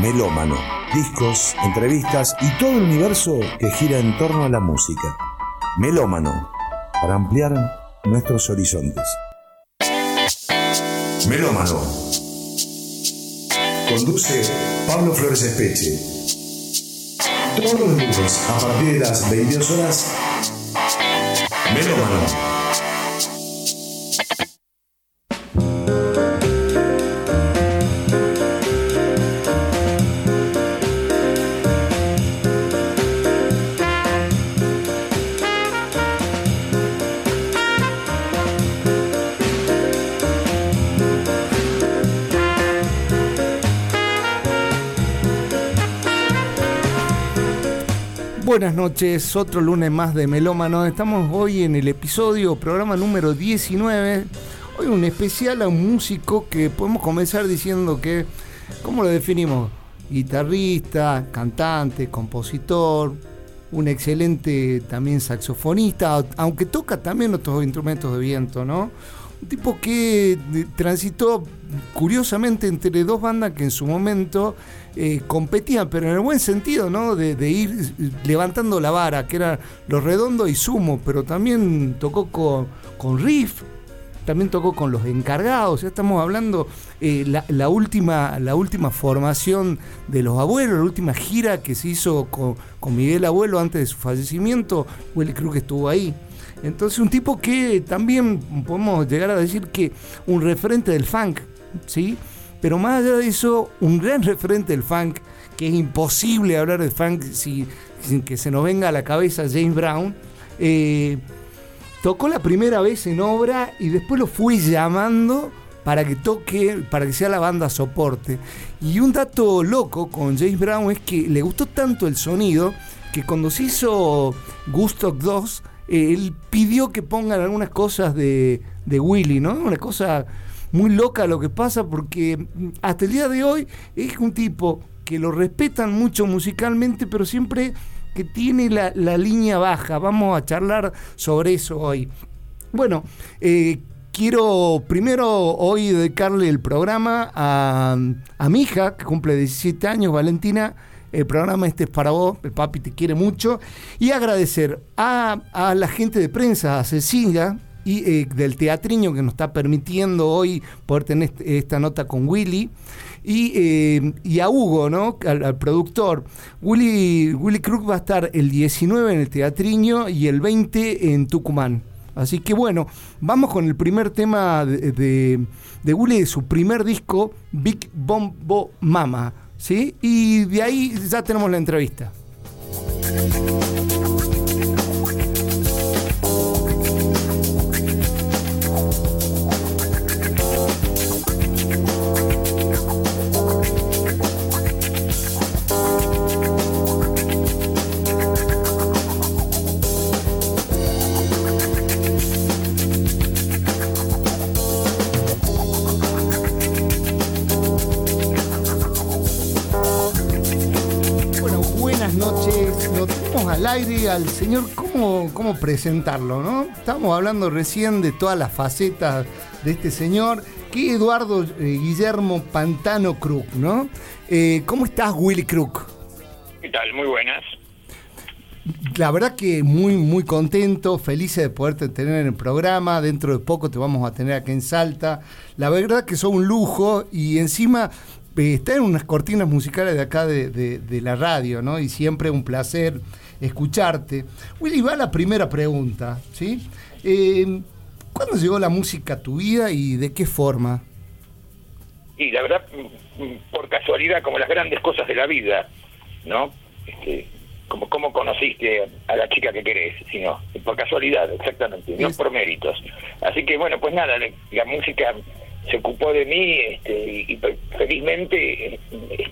Melómano, discos, entrevistas y todo el universo que gira en torno a la música. Melómano, para ampliar nuestros horizontes. Melómano. Conduce Pablo Flores Espeche. Todos los lunes a partir de las 22 horas. Melómano noches, otro lunes más de Melómano. Estamos hoy en el episodio, programa número 19. Hoy un especial a un músico que podemos comenzar diciendo que, ¿cómo lo definimos? Guitarrista, cantante, compositor, un excelente también saxofonista, aunque toca también otros instrumentos de viento, ¿no? Un tipo que transitó curiosamente entre dos bandas que en su momento eh, competían, pero en el buen sentido, ¿no? De, ir levantando la vara, que era Los Redondos y Sumo, pero también tocó con, con Riff, también tocó con los encargados, ya estamos hablando eh, la, última, la última formación de los abuelos, la última gira que se hizo con, con Miguel Abuelo antes de su fallecimiento, Willy Cruz estuvo ahí. Entonces un tipo que también podemos llegar a decir que un referente del funk, ¿sí? Pero más allá de eso, un gran referente del funk, que es imposible hablar de funk sin que se nos venga a la cabeza James Brown, eh, tocó la primera vez en obra y después lo fui llamando para que toque, para que sea la banda soporte. Y un dato loco con James Brown es que le gustó tanto el sonido que cuando se hizo Gusto 2, él pidió que pongan algunas cosas de, de Willy, ¿no? Una cosa muy loca lo que pasa porque hasta el día de hoy es un tipo que lo respetan mucho musicalmente, pero siempre que tiene la, línea baja. Vamos a charlar sobre eso hoy. Bueno, eh, quiero primero hoy dedicarle el programa a, a mi hija, que cumple 17 años, Valentina el programa este es para vos, el papi te quiere mucho. Y agradecer a, la gente de prensa, a Cecilia, y eh, del teatriño que nos está permitiendo hoy poder tener esta nota con Willy. Y, eh, a Hugo, ¿no? Al, productor. Willy, Willy Crook va a estar el 19 en el Teatriño y el 20 en Tucumán. Así que bueno, vamos con el primer tema de, de, de Willy, de su primer disco, Big Bombo Mama. ¿Sí? Y de ahí ya tenemos la entrevista. Aire al señor, ¿cómo, cómo presentarlo? ¿no? Estamos hablando recién de todas las facetas de este señor, que Eduardo eh, Guillermo Pantano Crook, ¿no? Eh, ¿Cómo estás, Willy Crook? ¿Qué tal? Muy buenas. La verdad que muy, muy contento, feliz de poderte tener en el programa. Dentro de poco te vamos a tener aquí en Salta. La verdad que son un lujo y encima eh, está en unas cortinas musicales de acá de, de, la radio, ¿no? Y siempre un placer escucharte. Willy, va la primera pregunta, ¿sí? Eh, ¿Cuándo llegó la música a tu vida y de qué forma? Y la verdad, por casualidad, como las grandes cosas de la vida, ¿no? Este, como cómo conociste a la chica que querés, sino por casualidad, exactamente, no por méritos. Así que bueno, pues nada, la música se ocupó de mí este, y, felizmente eh,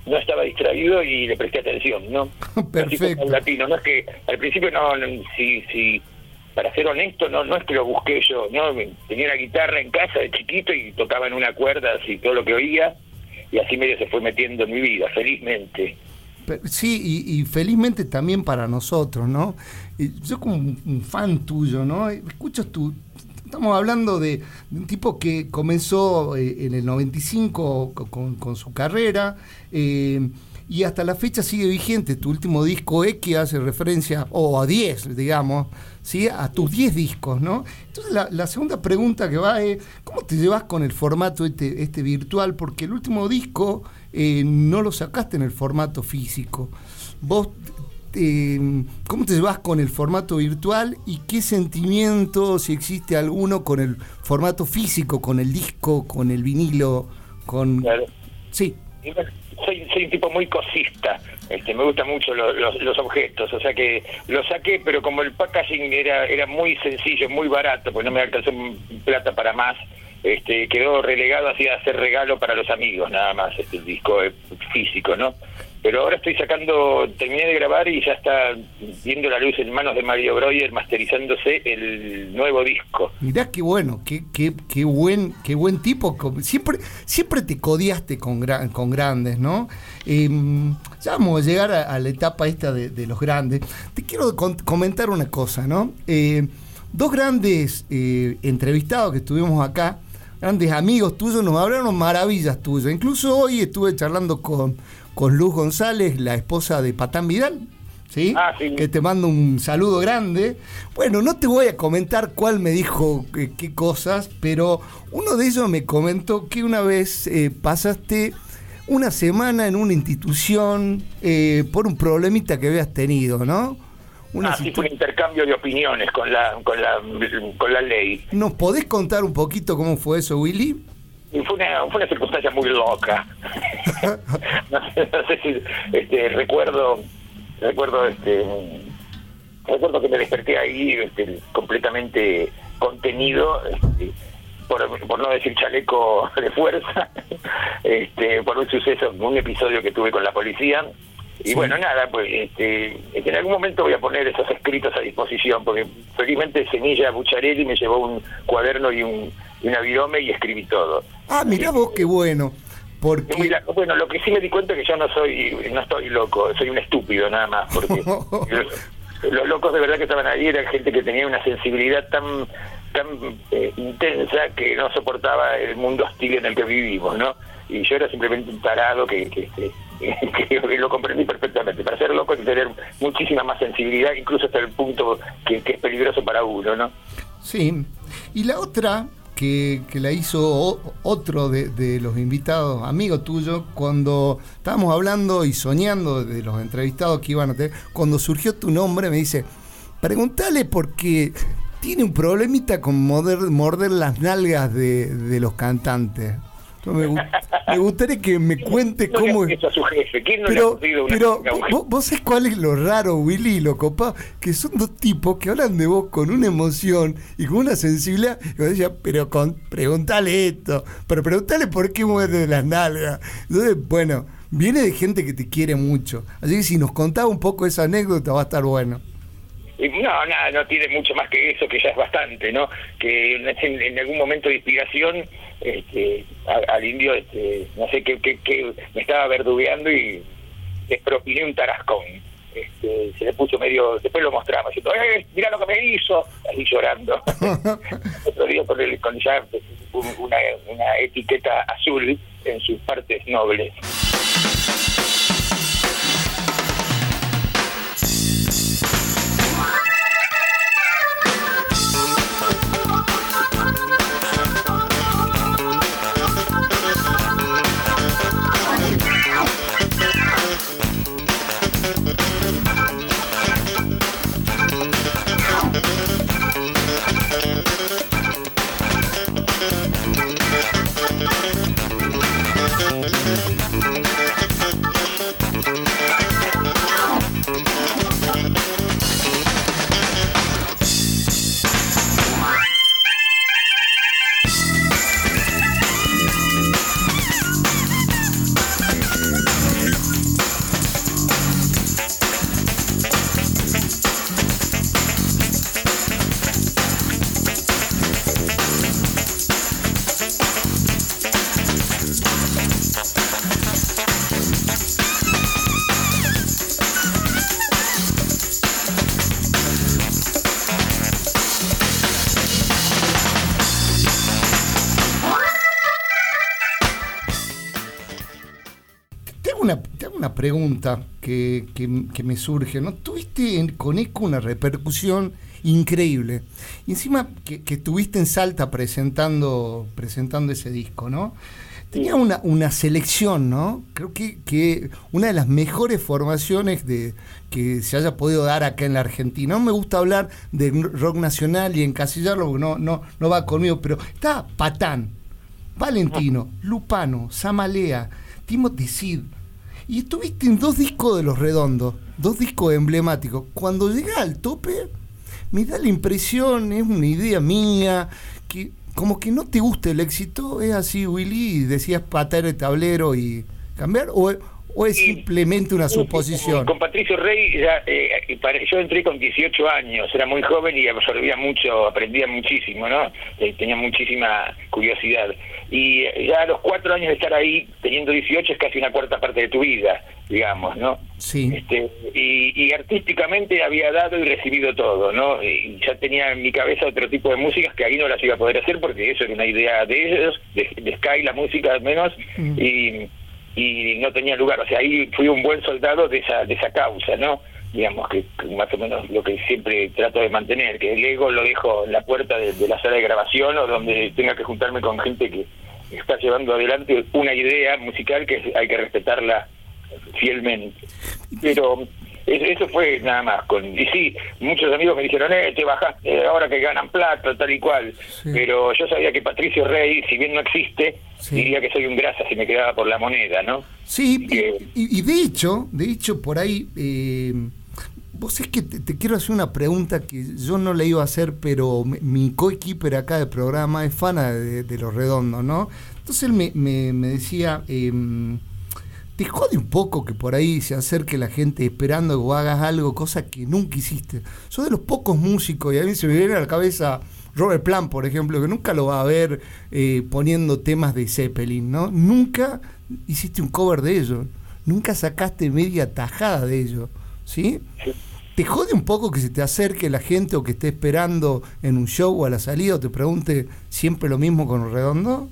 no estaba distraído y le presté atención, ¿no? Perfecto. latino, no es que al principio no, si, si, para ser honesto, no, no es que lo busqué yo, ¿no? Tenía una guitarra en casa de chiquito y tocaba en una cuerda así todo lo que oía y así medio se fue metiendo en mi vida, felizmente. Sí, y, felizmente también para nosotros, ¿no? Yo como un fan tuyo, ¿no? Escucho tu, Estamos hablando de, un tipo que comenzó eh, en el 95 con, su carrera. Eh, y hasta la fecha sigue vigente. Tu último disco X hace referencia, o a 10, digamos, ¿sí? a tus 10 discos, ¿no? Entonces la, segunda pregunta que va es, ¿cómo te llevas con el formato este, este virtual? Porque el último disco eh, no lo sacaste en el formato físico. Vos eh, ¿cómo te llevas con el formato virtual y qué sentimiento, si existe alguno, con el formato físico, con el disco, con el vinilo, con... Sí. Soy, soy un tipo muy cosista, este, me gustan mucho los, objetos, o sea que lo saqué, pero como el packaging era, era muy sencillo, muy barato, pues no me alcanzó plata para más, este, quedó relegado así a hacer regalo para los amigos, nada más, este, el disco físico, ¿no? Pero ahora estoy sacando, terminé de grabar y ya está viendo la luz en manos de Mario Breuer masterizándose el nuevo disco. Mirá qué bueno, qué, qué, qué buen, qué buen tipo. Siempre, siempre te codiaste con, con grandes, ¿no? Em, ya vamos a llegar a, la etapa esta de, los grandes. Te quiero comentar una cosa, ¿no? Eh, dos grandes eh, entrevistados que estuvimos acá, grandes amigos tuyos, nos hablaron maravillas tuyas. Incluso hoy estuve charlando con con Luz González, la esposa de Patán Vidal. ¿Sí? Ah, ¿sí? que te mando un saludo grande. Bueno, no te voy a comentar cuál me dijo qué, cosas, pero uno de ellos me comentó que una vez eh, pasaste una semana en una institución eh, por un problemita que habías tenido, ¿no? Una ah, sí, fue un intercambio de opiniones con la, con la, con la ley. ¿Nos podés contar un poquito cómo fue eso, Willy? fue una, fue una circunstancia muy loca. no, sé, si este, recuerdo, recuerdo este recuerdo que me desperté ahí este, completamente contenido, este, por, por no decir chaleco de fuerza, este, por un suceso, un episodio que tuve con la policía. Y bueno, nada, pues este, en algún momento voy a poner esos escritos a disposición, porque felizmente Semilla Bucharelli me llevó un cuaderno y un, y una virome y escribí todo. Ah, mirá vos qué bueno. Porque... bueno, lo que sí me di cuenta es que yo no soy, no estoy loco, soy un estúpido nada más, porque los, locos de verdad que estaban ahí eran gente que tenía una sensibilidad tan tan eh, intensa que no soportaba el mundo hostil en el que vivimos, ¿no? Y yo era simplemente un tarado que, que, que, lo comprendí perfectamente. Para ser loco hay que tener muchísima más sensibilidad, incluso hasta el punto que, que es peligroso para uno, ¿no? Sí. Y la otra que, la hizo otro de, los invitados, amigo tuyo, cuando estábamos hablando y soñando de los entrevistados que iban a tener, cuando surgió tu nombre, me dice, pregúntale porque tiene un problemita con morder, las nalgas de los cantantes me, gustaría que me cuente cómo. Es a su jefe? ¿Quién no pero, pero vos, sabés cuál es lo raro, Willy, lo copado, que son dos tipos que hablan de vos con una emoción y con una sensibilidad. Y vos decías, pero con, pregúntale esto, pero pregúntale por qué muerde las nalgas. Entonces, bueno, viene de gente que te quiere mucho. Así que si nos contaba un poco esa anécdota, va a estar bueno. No, nada, no tiene mucho más que eso, que ya es bastante, ¿no? Que en, algún momento de inspiración, este, al, indio, este, no sé, qué que, me estaba verdugueando y le propiné un tarascón. Este, se le puso medio, después lo mostramos, diciendo, ¡eh, mira lo que me hizo! Así llorando. Otro día con, el, con ya una, una etiqueta azul en sus partes nobles. Que, que, me surge, ¿no? Tuviste en, con ECO una repercusión increíble. Y encima que, que estuviste en Salta presentando, presentando ese disco, ¿no? Tenía una, una selección, ¿no? Creo que, que una de las mejores formaciones de, que se haya podido dar acá en la Argentina. No me gusta hablar de rock nacional y encasillarlo porque no, no, no va conmigo, pero está Patán, Valentino, Lupano, Samalea, Timothy Sid. Y estuviste en dos discos de Los Redondos, dos discos emblemáticos. Cuando llega al tope, me da la impresión, es una idea mía, que como que no te gusta el éxito, es así, Willy, decías patar el tablero y cambiar, o es simplemente una suposición? Con Patricio Rey, ya, eh, yo entré con 18 años, era muy joven y absorbía mucho, aprendía muchísimo, ¿no? Eh, tenía muchísima curiosidad. Y eh, ya a los cuatro años de estar ahí, teniendo 18, es casi una cuarta parte de tu vida, digamos, ¿no? Sí. Este, y, artísticamente había dado y recibido todo, ¿no? Y ya tenía en mi cabeza otro tipo de músicas que ahí no las iba a poder hacer porque eso era una idea de ellos, de, Sky, la música al menos, mm. y y no tenía lugar. O sea, ahí fui un buen soldado de esa, de esa causa, ¿no? Digamos que, más o menos lo que siempre trato de mantener, que el ego lo dejo en la puerta de, la sala de grabación o donde tenga que juntarme con gente que está llevando adelante una idea musical que hay que respetarla fielmente. Pero eso fue nada más. con Y sí, muchos amigos me dijeron, eh, te bajaste ahora que ganan plata, tal y cual. Pero yo sabía que Patricio Rey, si bien no existe, diría que soy un grasa si me quedaba por la moneda, ¿no? Sí, y, de hecho, de hecho, por ahí... Eh, Vos es que te, quiero hacer una pregunta que yo no le iba a hacer, pero mi coequiper acá del programa es fana de, Los Redondos, ¿no? Entonces él me, me, decía, eh, te jode un poco que por ahí se acerque la gente esperando que hagas algo, cosa que nunca hiciste. Soy de los pocos músicos, y a mí se me viene a la cabeza Robert Plant, por ejemplo, que nunca lo va a ver eh, poniendo temas de Zeppelin, ¿no? Nunca hiciste un cover de ellos, nunca sacaste media tajada de ellos, ¿sí? ¿Te jode un poco que se te acerque la gente o que esté esperando en un show o a la salida o te pregunte siempre lo mismo con Redondo?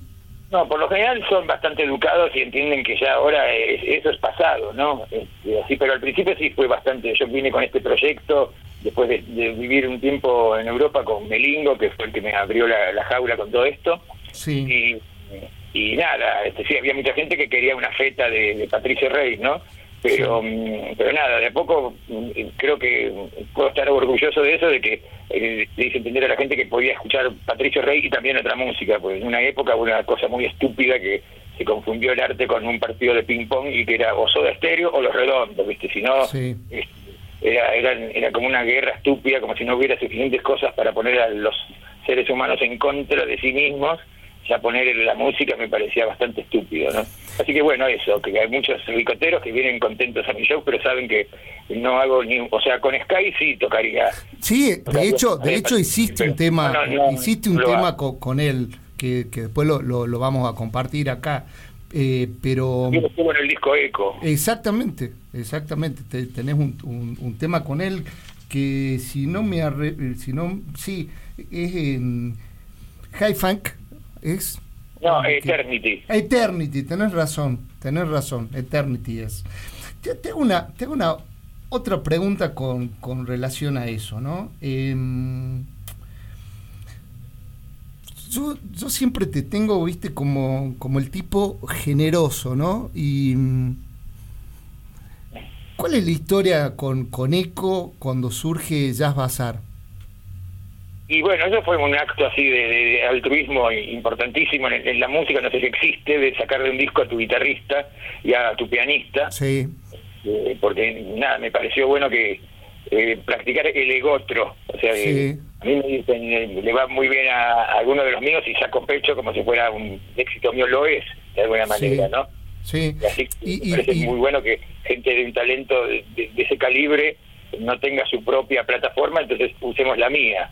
No, por lo general son bastante educados y entienden que ya ahora eso es pasado, ¿no? Este, así, pero al principio sí fue bastante. Yo vine con este proyecto después de, vivir un tiempo en Europa con Melingo, que fue el que me abrió la, jaula con todo esto. Sí. Y, nada, este, sí, había mucha gente que quería una feta de Patricio Rey, ¿no? Pero mm, pero nada de a poco mm, creo que puedo estar orgulloso de eso de que eh, le hice entender a la gente que podía escuchar Patricio Rey y también otra música pues en una época hubo una cosa muy estúpida que se confundió el arte con un partido de ping pong y que era o Soda Estéreo o Los Redondos viste si no era, era era como una guerra estúpida como si no hubiera suficientes cosas para poner a los seres humanos en contra de sí mismos ya poner la música me parecía bastante estúpido, ¿no? Así que bueno, eso, que hay muchos ricoteros que vienen contentos a mi show, pero saben que no hago ni, o sea, con Sky sí tocaría. Sí, de hecho, de hecho hiciste un tema, hiciste un tema con, él que, después lo, lo, vamos a compartir acá. Eh, pero yo estuvo en el disco Eco exactamente exactamente tenés un, un, tema con él que si no me si no sí es en High Funk es... No, Eternity. Eternity, tenés razón, tenés razón, Eternity es. Tengo una, tengo una otra pregunta con, con relación a eso, ¿no? Em, yo, yo, siempre te tengo, viste, como, como el tipo generoso, ¿no? Y ¿cuál es la historia con, con Eco cuando surge Jazz Bazar? Y bueno, eso fue un acto así de, altruismo importantísimo en, la música, no sé si existe, de sacarle un disco a tu guitarrista y a tu pianista. Sí. Eh, porque nada, me pareció bueno que eh, practicar el egotro. O sea, a mí me dicen, eh, le va muy bien a, alguno de los míos y saco pecho como si fuera un éxito mío, lo es, de alguna manera, ¿no? Sí. así me parece muy bueno que gente de un talento de, ese calibre no tenga su propia plataforma, entonces usemos la mía.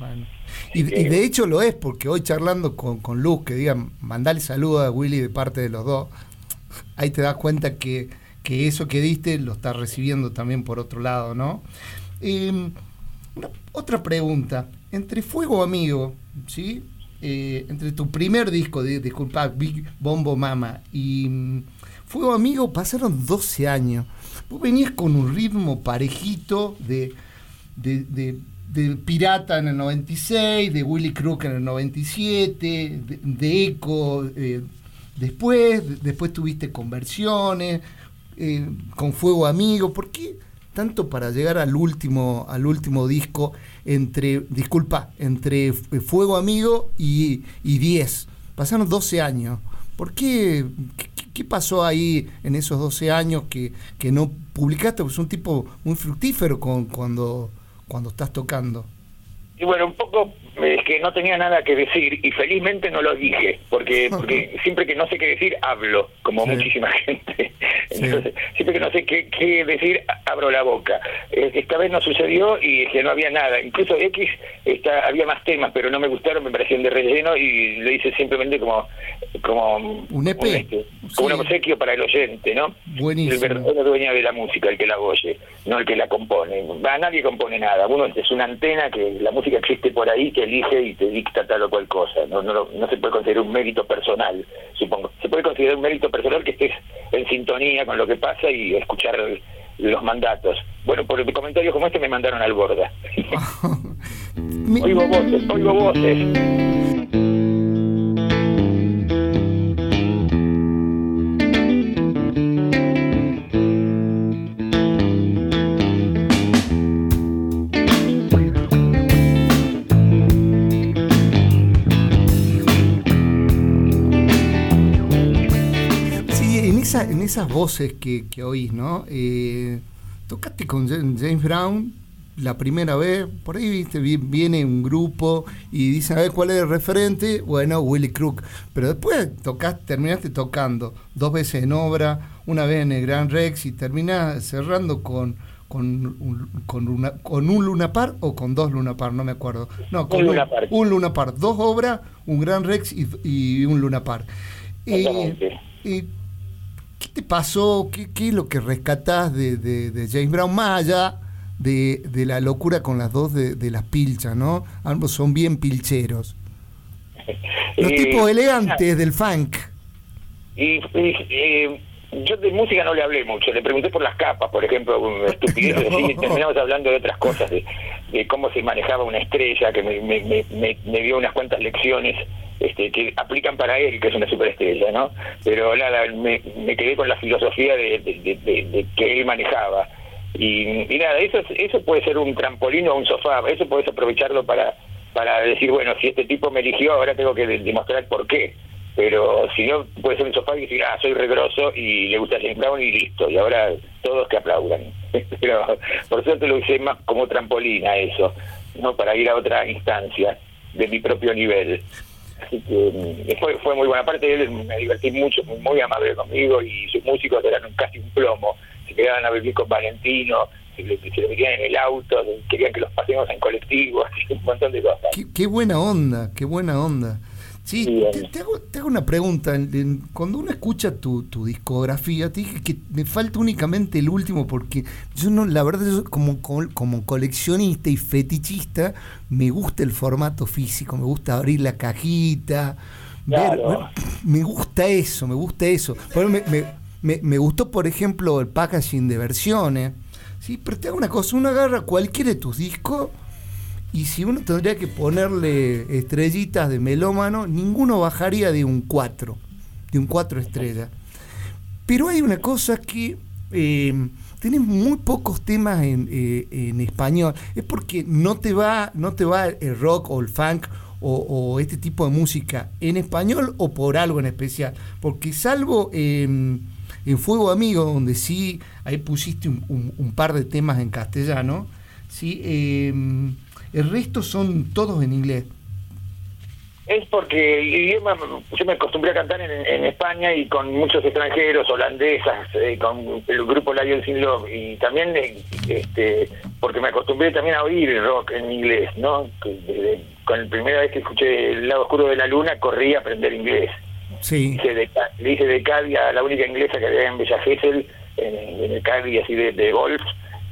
Y, de hecho lo es, porque hoy charlando con, con Luz, que digan, mandale saludo a Willy de parte de los dos, ahí te das cuenta que, que eso que diste lo estás recibiendo también por otro lado, ¿no? Em, otra pregunta, entre Fuego Amigo, ¿sí? Eh, entre tu primer disco, de, disculpa, Big Bombo Mama y mm, Fuego Amigo pasaron 12 años. Vos venías con un ritmo parejito de, de, de, Pirata en el 96, de Willy Crook en el 97, de, de Eco eh, después, después tuviste conversiones, eh, con Fuego Amigo. ¿Por qué tanto para llegar al último, al último disco entre, disculpa, entre Fuego Amigo y, y 10? Pasaron 12 años. ¿Por qué? ¿Qué, pasó ahí en esos 12 años que, que no publicaste? Pues un tipo muy fructífero con, cuando, cuando estás tocando. Y bueno, un poco es que no tenía nada que decir y felizmente no lo dije, porque porque siempre que no sé qué decir, hablo, como muchísima gente. Entonces, siempre que no sé qué, qué, decir, abro la boca. Esta vez no sucedió y que no había nada. Incluso X está, había más temas, pero no me gustaron, me parecían de relleno y lo hice simplemente como como un EP. Este, como un obsequio para el oyente, ¿no? Buenísimo. El verdadero dueño de la música, el que la oye, no el que la compone. Va, nadie compone nada. Uno es una antena que la música existe por ahí, que elige y te dicta tal o cual cosa. No, no, no se puede considerar un mérito personal, supongo. Se puede considerar un mérito personal que estés en sintonía con lo que pasa y escuchar los mandatos. Bueno, por comentarios como este me mandaron al borda. oigo voces, oigo voces. Esas voces que, que oís, ¿no? Eh, tocaste con James Brown la primera vez, por ahí viste, viene un grupo y dicen, a ver cuál es el referente, bueno, Willy Crook, pero después tocas, terminaste tocando dos veces en obra, una vez en el Gran Rex y terminás cerrando con con un, con, una, con un Lunapar o con dos Lunapar, no me acuerdo. No, con un, un Lunapar, dos obras, un Gran Rex y, y un Lunapar. Eh, y ¿Qué te pasó? ¿Qué, qué es lo que rescatás de, de, James Brown? Más allá de, de, la locura con las dos de, las pilchas, ¿no? Ambos son bien pilcheros. Los tipos elegantes del funk. Y, eh, yo de música no le hablé mucho, le pregunté por las capas, por ejemplo, estupideces, y terminamos hablando de otras cosas, de, de, cómo se manejaba una estrella, que me, me, me, me dio unas cuantas lecciones este, que aplican para él, que es una superestrella, ¿no? Pero nada, me, quedé con la filosofía de, que él manejaba. Y, nada, eso, eso puede ser un trampolín o un sofá, eso puedes aprovecharlo para, para decir, bueno, si este tipo me eligió, ahora tengo que demostrar por qué. Pero si no, puede ser un sofá y decir, ah, soy regroso y le gusta James Brown y listo, y ahora todos que aplaudan. Pero por suerte lo usé más como trampolín a eso, no para ir a otra instancia de mi propio nivel. Así que mm, fue, fue muy buena. parte de él me divertí mucho, muy, amable conmigo y sus músicos eran casi un plomo. Se quedaban a vivir con Valentino, se, se lo metían en el auto, querían que los pasemos en colectivo, así, un montón de cosas. qué buena onda, qué buena onda. Sí, te, hago, te, hago, una pregunta. Cuando uno escucha tu, tu, discografía, te dije que me falta únicamente el último porque yo no, la verdad, como, como coleccionista y fetichista, me gusta el formato físico, me gusta abrir la cajita. me gusta eso, me gusta eso. Me, me, me, me, gustó, por ejemplo, el packaging de versiones. Sí, pero te hago una cosa, uno agarra cualquiera de tus discos y si uno tendría que ponerle estrellitas de melómano, ninguno bajaría de un 4, de un 4 estrellas. Pero hay una cosa que eh, tenés muy pocos temas en, eh, en, español. Es porque no te va, no te va el rock o el funk o, este tipo de música en español o por algo en especial. Porque salvo en Fuego Amigo, donde sí ahí pusiste un, un, par de temas en castellano, sí. El resto son todos en inglés. Es porque idioma, yo me acostumbré a cantar en, España y con muchos extranjeros, holandesas, eh, con el grupo Lion Sin Love, y también eh, este, porque me acostumbré también a oír rock en inglés, ¿no? con la primera vez que escuché El lado oscuro de la luna, corrí a aprender inglés. Sí. le hice de Cadi a la única inglesa que había en Bella Gesell, en, el Cadi así de golf,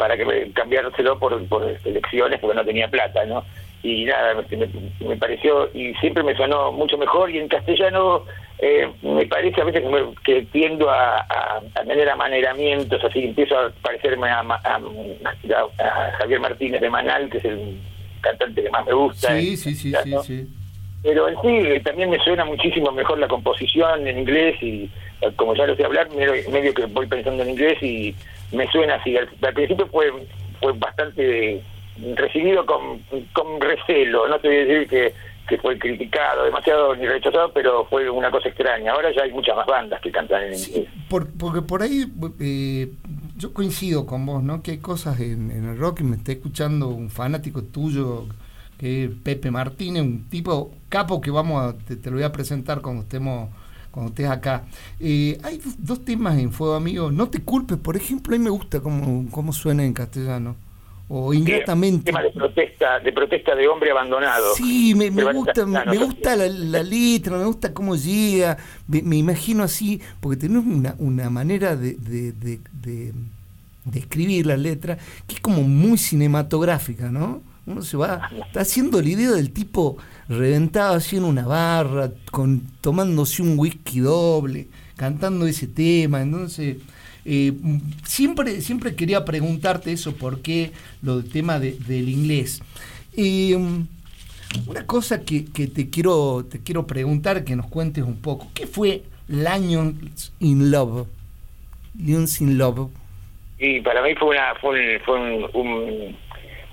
para que cambiárselo por, por elecciones porque no tenía plata, ¿no? y nada, me, pareció, y siempre me sonó mucho mejor, y en castellano eh, me parece a veces que, tiendo a, tener amaneramientos, así empiezo a parecerme a, Javier Martínez de Manal, que es el cantante que más me gusta. Sí, sí, sí, sí, sí. Pero en sí también me suena muchísimo mejor la composición en inglés y como ya lo sé hablar, medio, que voy pensando en inglés y me suena así. Al, principio fue, fue bastante recibido con, con recelo, no te voy a decir que, que fue criticado demasiado ni rechazado, pero fue una cosa extraña. Ahora ya hay muchas más bandas que cantan en inglés. porque por ahí eh, yo coincido con vos, ¿no? Que hay cosas en, el rock y me está escuchando un fanático tuyo que es Pepe Martínez, un tipo capo que vamos a, te, lo voy a presentar cuando estemos cuando estés acá. Eh, hay dos temas en Fuego Amigo. No te culpes, por ejemplo, a mí me gusta cómo, cómo suena en castellano o ingratamente. tema de protesta, de protesta de hombre abandonado. Sí, me, gusta, me gusta la, letra, me gusta cómo llega, me, imagino así, porque tenés una, una manera de, de, de, escribir la letra que es como muy cinematográfica, ¿no? Uno se va, está haciendo la idea del tipo reventado así en una barra, con, tomándose un whisky doble, cantando ese tema, entonces eh, siempre, siempre quería preguntarte eso, por qué lo del tema del inglés. Eh, una cosa que, te, quiero, te quiero preguntar, que nos cuentes un poco, ¿qué fue Lions in Love? Lions in Love. Y para mí fue una fue un,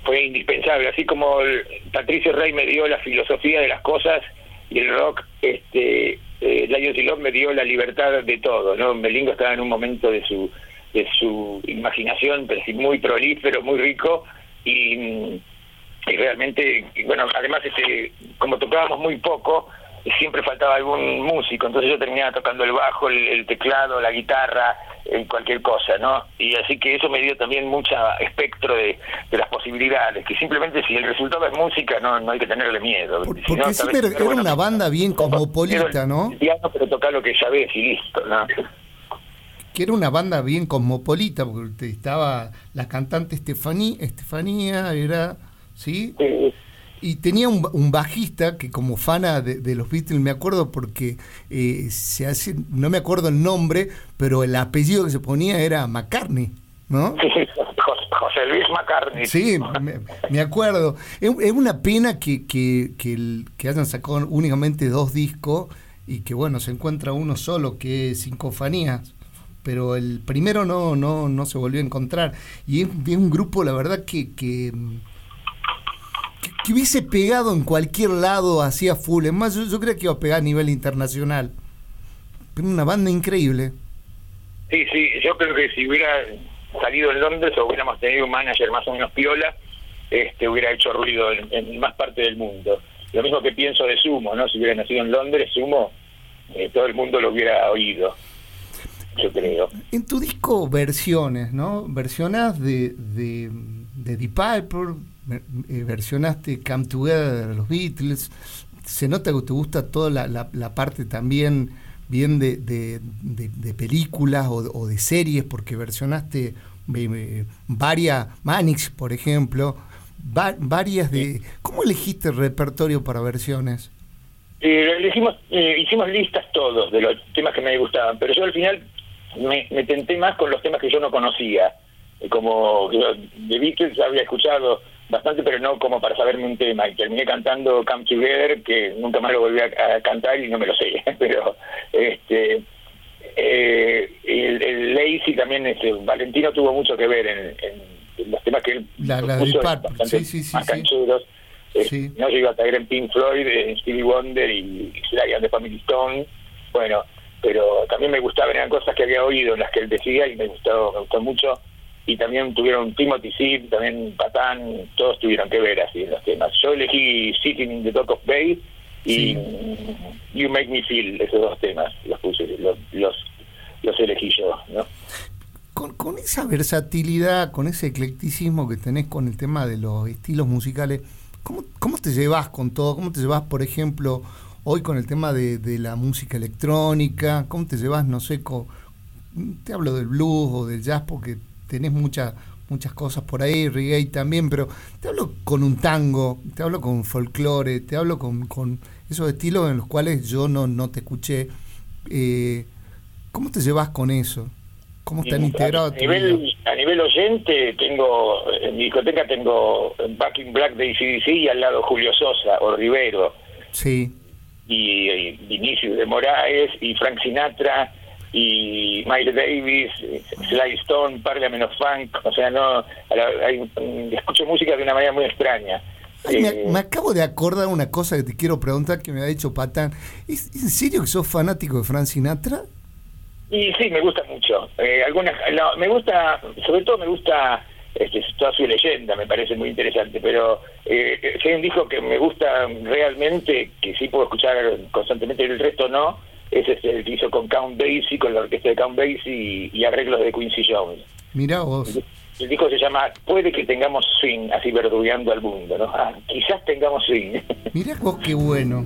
fue indispensable, así como Patricio Rey me dio la filosofía de las cosas y el rock este eh, Lions me dio la libertad de todo, ¿no? Melingo estaba en un momento de su de su imaginación, pero sí muy prolífero, muy rico y, realmente, bueno, además este como tocábamos muy poco, siempre faltaba algún músico, entonces yo terminaba tocando el bajo, el teclado, la guitarra, en cualquier cosa, ¿no? Y así que eso me dio también mucho espectro de, las posibilidades, que simplemente si el resultado es música no, no hay que tenerle miedo. porque era una banda bien cosmopolita, ¿no? Piano, pero tocar lo que ya ves y listo, ¿no? Que era una banda bien cosmopolita, porque estaba la cantante Estefanía, Estefanía era, ¿sí? sí y tenía un, bajista que como fana de, los Beatles me acuerdo porque eh, se hace, no me acuerdo el nombre, pero el apellido que se ponía era McCartney, ¿no? José Luis McCartney. Sí, me, acuerdo. Es, una pena que, que, que, hayan sacado únicamente dos discos y que bueno, se encuentra uno solo que es Sincofanías pero el primero no, no, no se volvió a encontrar. Y es, es un grupo, la verdad, que, que que, hubiese pegado en cualquier lado hacía full. Es más, yo, creo que iba a pegar a nivel internacional. Pero una banda increíble. Sí, sí, yo creo que si hubiera salido en Londres o hubiéramos tenido un manager más o menos piola, este hubiera hecho ruido en, más parte del mundo. Lo mismo que pienso de Sumo, ¿no? Si hubiera nacido en Londres, Sumo, eh, todo el mundo lo hubiera oído. Yo creo. En tu disco versiones, ¿no? Versionas de, de, de Deep Piper, eh, versionaste Come Together de los Beatles, se nota que te gusta toda la, la, parte también bien de, de, películas o, de series, porque versionaste eh, varias, Manix, por ejemplo, varias de... ¿Cómo elegiste el repertorio para versiones? Eh, elegimos, eh, hicimos listas todos de los temas que me gustaban, pero yo al final me, me tenté más con los temas que yo no conocía. Como de Beatles había escuchado bastante, pero no como para saberme un tema. Y terminé cantando Come Together, que nunca más lo volví a, cantar y no me lo sé. pero este eh, el, el, Lazy también, este, Valentino tuvo mucho que ver en, los temas que él la, la puso sí, sí, sí, más canchudos. Eh, no llegó a caer en Pink Floyd, en Stevie Wonder y, y de Family Stone. Bueno, pero también me gustaban, eran cosas que había oído en las que él decía y me gustó, me gustó mucho y también tuvieron Timothy Sid, también Patán, todos tuvieron que ver así en los temas. Yo elegí Sitting in the Dock of Bay y You Make Me Feel, esos dos temas, los puse, los, los, elegí yo, ¿no? Con, con esa versatilidad, con ese eclecticismo que tenés con el tema de los estilos musicales, ¿cómo, cómo te llevas con todo? ¿Cómo te llevas, por ejemplo, hoy con el tema de, de la música electrónica? ¿Cómo te llevas, no sé, con, te hablo del blues o del jazz porque tenés mucha muchas cosas por ahí, reggae también, pero te hablo con un tango, te hablo con folclore, te hablo con, con esos estilos en los cuales yo no, no te escuché. Eh, ¿Cómo te llevas con eso? ¿Cómo están integrados? A, nivel, a nivel oyente, tengo en mi discoteca tengo Back in Black de ICDC y al lado Julio Sosa o Rivero. Sí. Y, Vinicius de Moraes y Frank Sinatra y Miles Davis, Sly Stone, Parliament Funk. O sea, no escucho música de una manera muy extraña. Eh, me, acabo de acordar una cosa que te quiero preguntar que me ha dicho Patán. ¿Es en serio que sos fanático de Frank Sinatra? Y sí, me gusta mucho. Eh, algunas, me gusta, sobre todo me gusta este, toda su leyenda, me parece muy interesante, pero eh, si hay un disco que me gusta realmente, que sí puedo escuchar constantemente, el resto no, es este, el que hizo con Count Basie, con la orquesta de Count Basie y, arreglos de Quincy Jones. Mira vos. El, disco se llama Puede que tengamos swing, así verdugueando al mundo, ¿no? Ah, quizás tengamos swing. Mira vos qué bueno.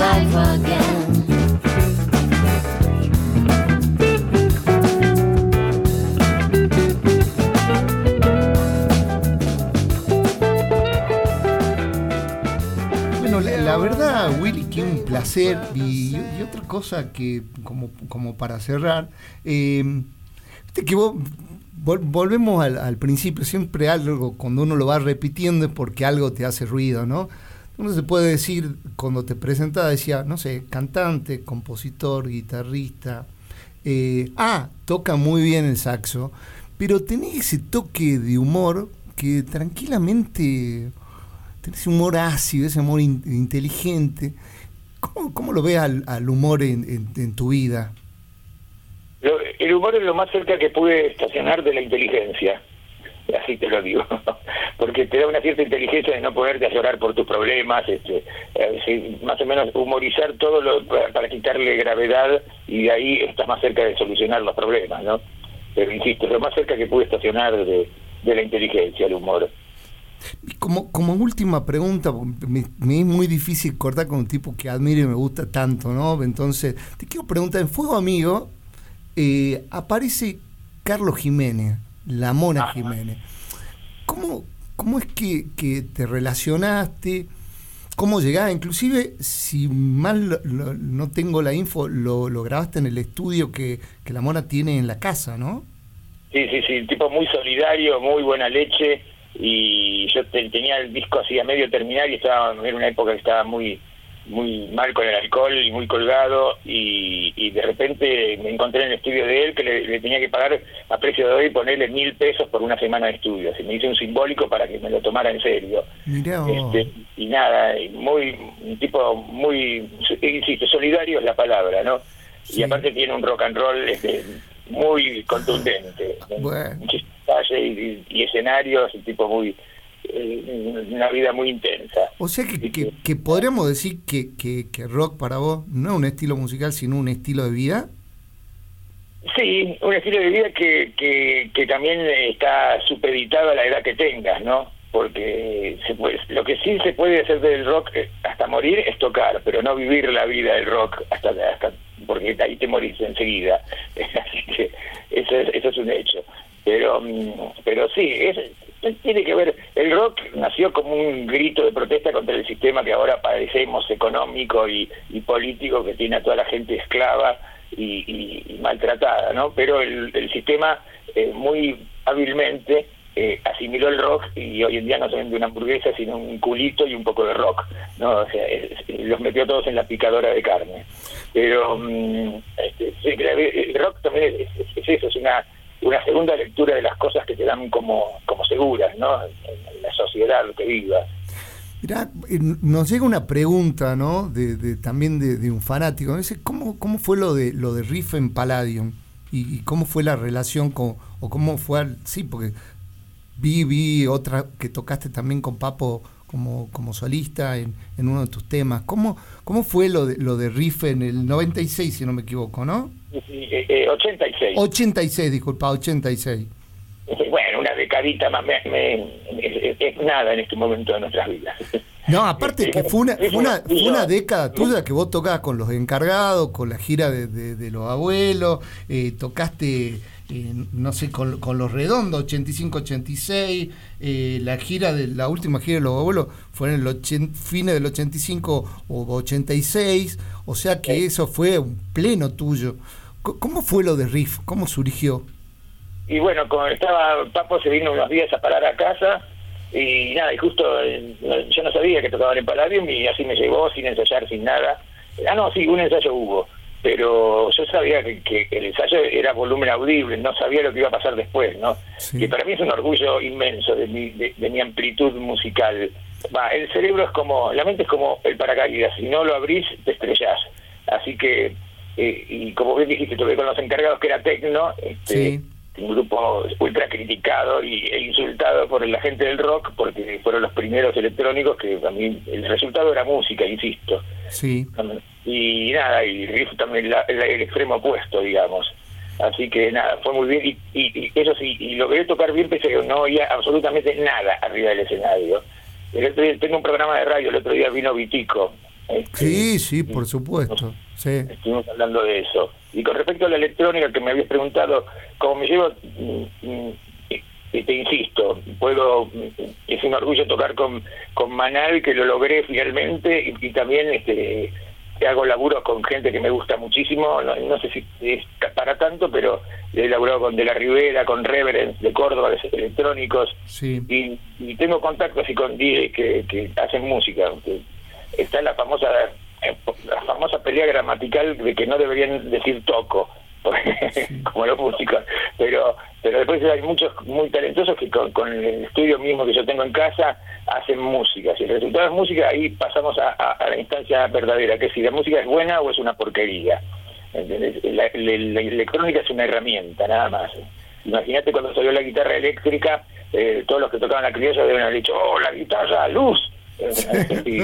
back to life again. placer. Y, otra cosa que, como, como para cerrar, eh, que volvemos al, principio, siempre algo, cuando uno lo va repitiendo es porque algo te hace ruido, ¿no? Uno se puede decir, cuando te presentaba, decía, no sé, cantante, compositor, guitarrista. Eh, ah, toca muy bien el saxo, pero tenés ese toque de humor que tranquilamente tenés humor ácido, ese humor inteligente, ¿Cómo, cómo lo ves al, humor en, tu vida? el humor es lo más cerca que pude estacionar de la inteligencia, así te lo digo, porque te da una cierta inteligencia de no poderte llorar por tus problemas, este, eh, más o menos humorizar todo lo, para, quitarle gravedad y de ahí estás más cerca de solucionar los problemas, ¿no? Pero insisto, lo más cerca que pude estacionar de, la inteligencia, el humor. Como, como última pregunta, me, es muy difícil cortar con un tipo que admiro y me gusta tanto, ¿no? Entonces, te quiero preguntar, en Fuego Amigo eh, aparece Carlos Jiménez, la Mona Jiménez. ¿Cómo, ¿Cómo es que, que te relacionaste? ¿Cómo llegaste? Inclusive, si mal no tengo la info, lo, lo grabaste en el estudio que, que la Mona tiene en la casa, ¿no? Sí, sí, sí, tipo muy solidario, muy buena leche y yo tenía el disco así a medio terminar y estaba en una época que estaba muy muy mal con el alcohol y muy colgado y, de repente me encontré en el estudio de él que le, tenía que pagar a precio de hoy ponerle mil pesos por una semana de estudio. Y me hice un simbólico para que me lo tomara en serio. Este, y nada muy un tipo muy insisto solidario es la palabra no y aparte tiene un rock and roll este, muy contundente. Bueno. Y, y, escenarios, un tipo muy eh, una vida muy intensa. O sea que, que, podríamos decir que, que, rock para vos no es un estilo musical, sino un estilo de vida. Sí, un estilo de vida que, que, que también está supeditado a la edad que tengas, ¿no? Porque se puede, lo que sí se puede hacer del rock eh, hasta morir es tocar, pero no vivir la vida del rock hasta, hasta porque ahí te morís enseguida. Así que eso es, eso es un hecho. Pero, mm, pero sí, es, tiene que ver, el rock nació como un grito de protesta contra el sistema que ahora padecemos económico y, político que tiene a toda la gente esclava y, maltratada, ¿no? Pero el, sistema eh, muy hábilmente eh, asimiló el rock y hoy en día no se vende una hamburguesa sino un culito y un poco de rock, ¿no? O sea, los metió todos en la picadora de carne. Pero mm, este, el rock también es, eso, es una una segunda lectura de las cosas que te dan como, como seguras, ¿no? En, la sociedad, lo que viva. Mirá, eh, nos llega una pregunta, ¿no? De, también de, un fanático. Dice, ¿cómo, ¿cómo fue lo de lo de Riff en Palladium? Y, cómo fue la relación con, o cómo fue, sí, porque vi, vi otra que tocaste también con Papo como, como solista en, en uno de tus temas. ¿Cómo, cómo fue lo de, lo de Riff en el 96, si no me equivoco, no? Sí, 86. 86, disculpa, 86. Bueno, una decadita más, es, nada en este momento de nuestras vidas. No, aparte que fue una, fue una, fue una década tuya que vos tocabas con los encargados, con la gira de, de, los abuelos, eh, tocaste, eh, no sé, con, con, los redondos, 85-86, eh, la gira de la última gira de los abuelos fue en el fines del 85 o 86, o sea que eso fue un pleno tuyo. ¿Cómo fue lo de Riff? ¿Cómo surgió? Y bueno, como estaba Papo, se vino unos días a parar a casa y nada, y justo eh, yo no sabía que tocaban en Palladium y así me llevó sin ensayar, sin nada. Ah, no, sí, un ensayo hubo, pero yo sabía que, el ensayo era volumen audible, no sabía lo que iba a pasar después, ¿no? Y para mí es un orgullo inmenso de mi, de, mi amplitud musical. Va, el cerebro es como, la mente es como el paracaídas, si no lo abrís, te estrellás. Así que eh, y como bien dijiste, tuve con los encargados que era Tecno, este, un grupo ultra criticado y, e insultado por la gente del rock, porque fueron los primeros electrónicos que también el resultado era música, insisto. Sí. Y nada, y Riff también el extremo opuesto, digamos. Así que nada, fue muy bien. Y, eso sí, y logré tocar bien, pese a que no oía absolutamente nada arriba del escenario. El tengo un programa de radio, el otro día vino Vitico, este, sí, sí, por supuesto. Sí. Estuvimos hablando de eso. Y con respecto a la electrónica que me habías preguntado, como me llevo, mm, mm, te insisto, puedo, mm, es un orgullo tocar con, con Manal, que lo logré finalmente, y, también este hago laburos con gente que me gusta muchísimo, no, sé si es para tanto, pero he laburado con De la Rivera, con Reverence de Córdoba, de electrónicos, sí. y, tengo contactos así con DJs que, que hacen música, está la famosa la famosa pelea gramatical de que no deberían decir toco como los músicos. Pero pero después hay muchos muy talentosos que con, el estudio mismo que yo tengo en casa hacen música. Si el resultado es música ahí pasamos a, la instancia verdadera que si la música es buena o es una porquería. La, electrónica es una herramienta nada más. Imagínate cuando salió la guitarra eléctrica eh, todos los que tocaban la criolla deben haber dicho oh la guitarra luz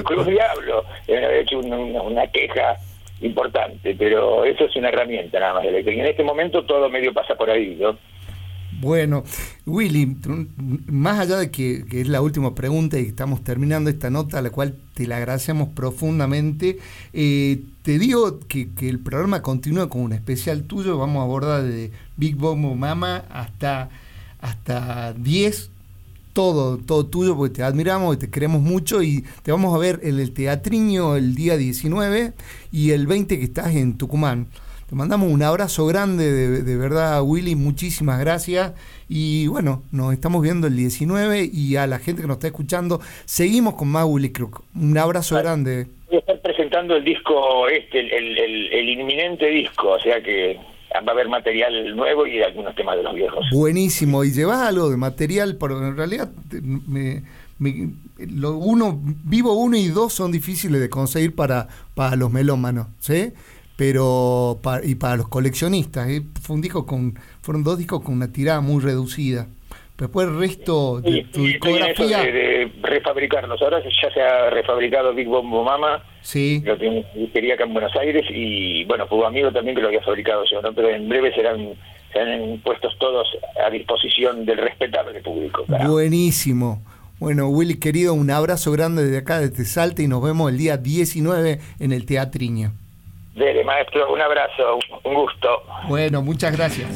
Cruz Diablo ha hecho una, queja importante, pero eso es una herramienta nada más. Y en este momento todo medio pasa por ahí, ¿no? Bueno, Willy, más allá de que, es la última pregunta y estamos terminando esta nota, a la cual te la agradecemos profundamente, eh, te digo que, que, el programa continúa con un especial tuyo, vamos a abordar de Big Bomb Mama hasta, hasta 10 todo, todo tuyo, porque te admiramos y te queremos mucho y te vamos a ver en el Teatriño el día 19 y el 20 que estás en Tucumán. Te mandamos un abrazo grande, de, verdad, Willy, muchísimas gracias. Y bueno, nos estamos viendo el 19 y a la gente que nos está escuchando, seguimos con más Willy Crook. Un abrazo grande. Voy a estar presentando el disco este, el, el inminente disco, o sea que va a haber material nuevo y algunos temas de los viejos. Buenísimo, y llevas algo de material, pero en realidad me, lo uno, vivo uno y dos son difíciles de conseguir para, para los melómanos, ¿sí? Pero y para los coleccionistas, ¿eh? fue un disco con, fueron dos discos con una tirada muy reducida. Después el resto de tu discografía. De, refabricarlos. Ahora ya se ha refabricado Big Bombo Mama. Sí. Lo quería acá en Buenos Aires y bueno, un amigo también que lo había fabricado yo, ¿no? Pero en breve serán, serán puestos todos a disposición del respetable público. Buenísimo. Bueno, Willy, querido, un abrazo grande desde acá, desde Salta y nos vemos el día 19 en el Teatriño. Dele, maestro, un abrazo, un gusto. Bueno, muchas gracias.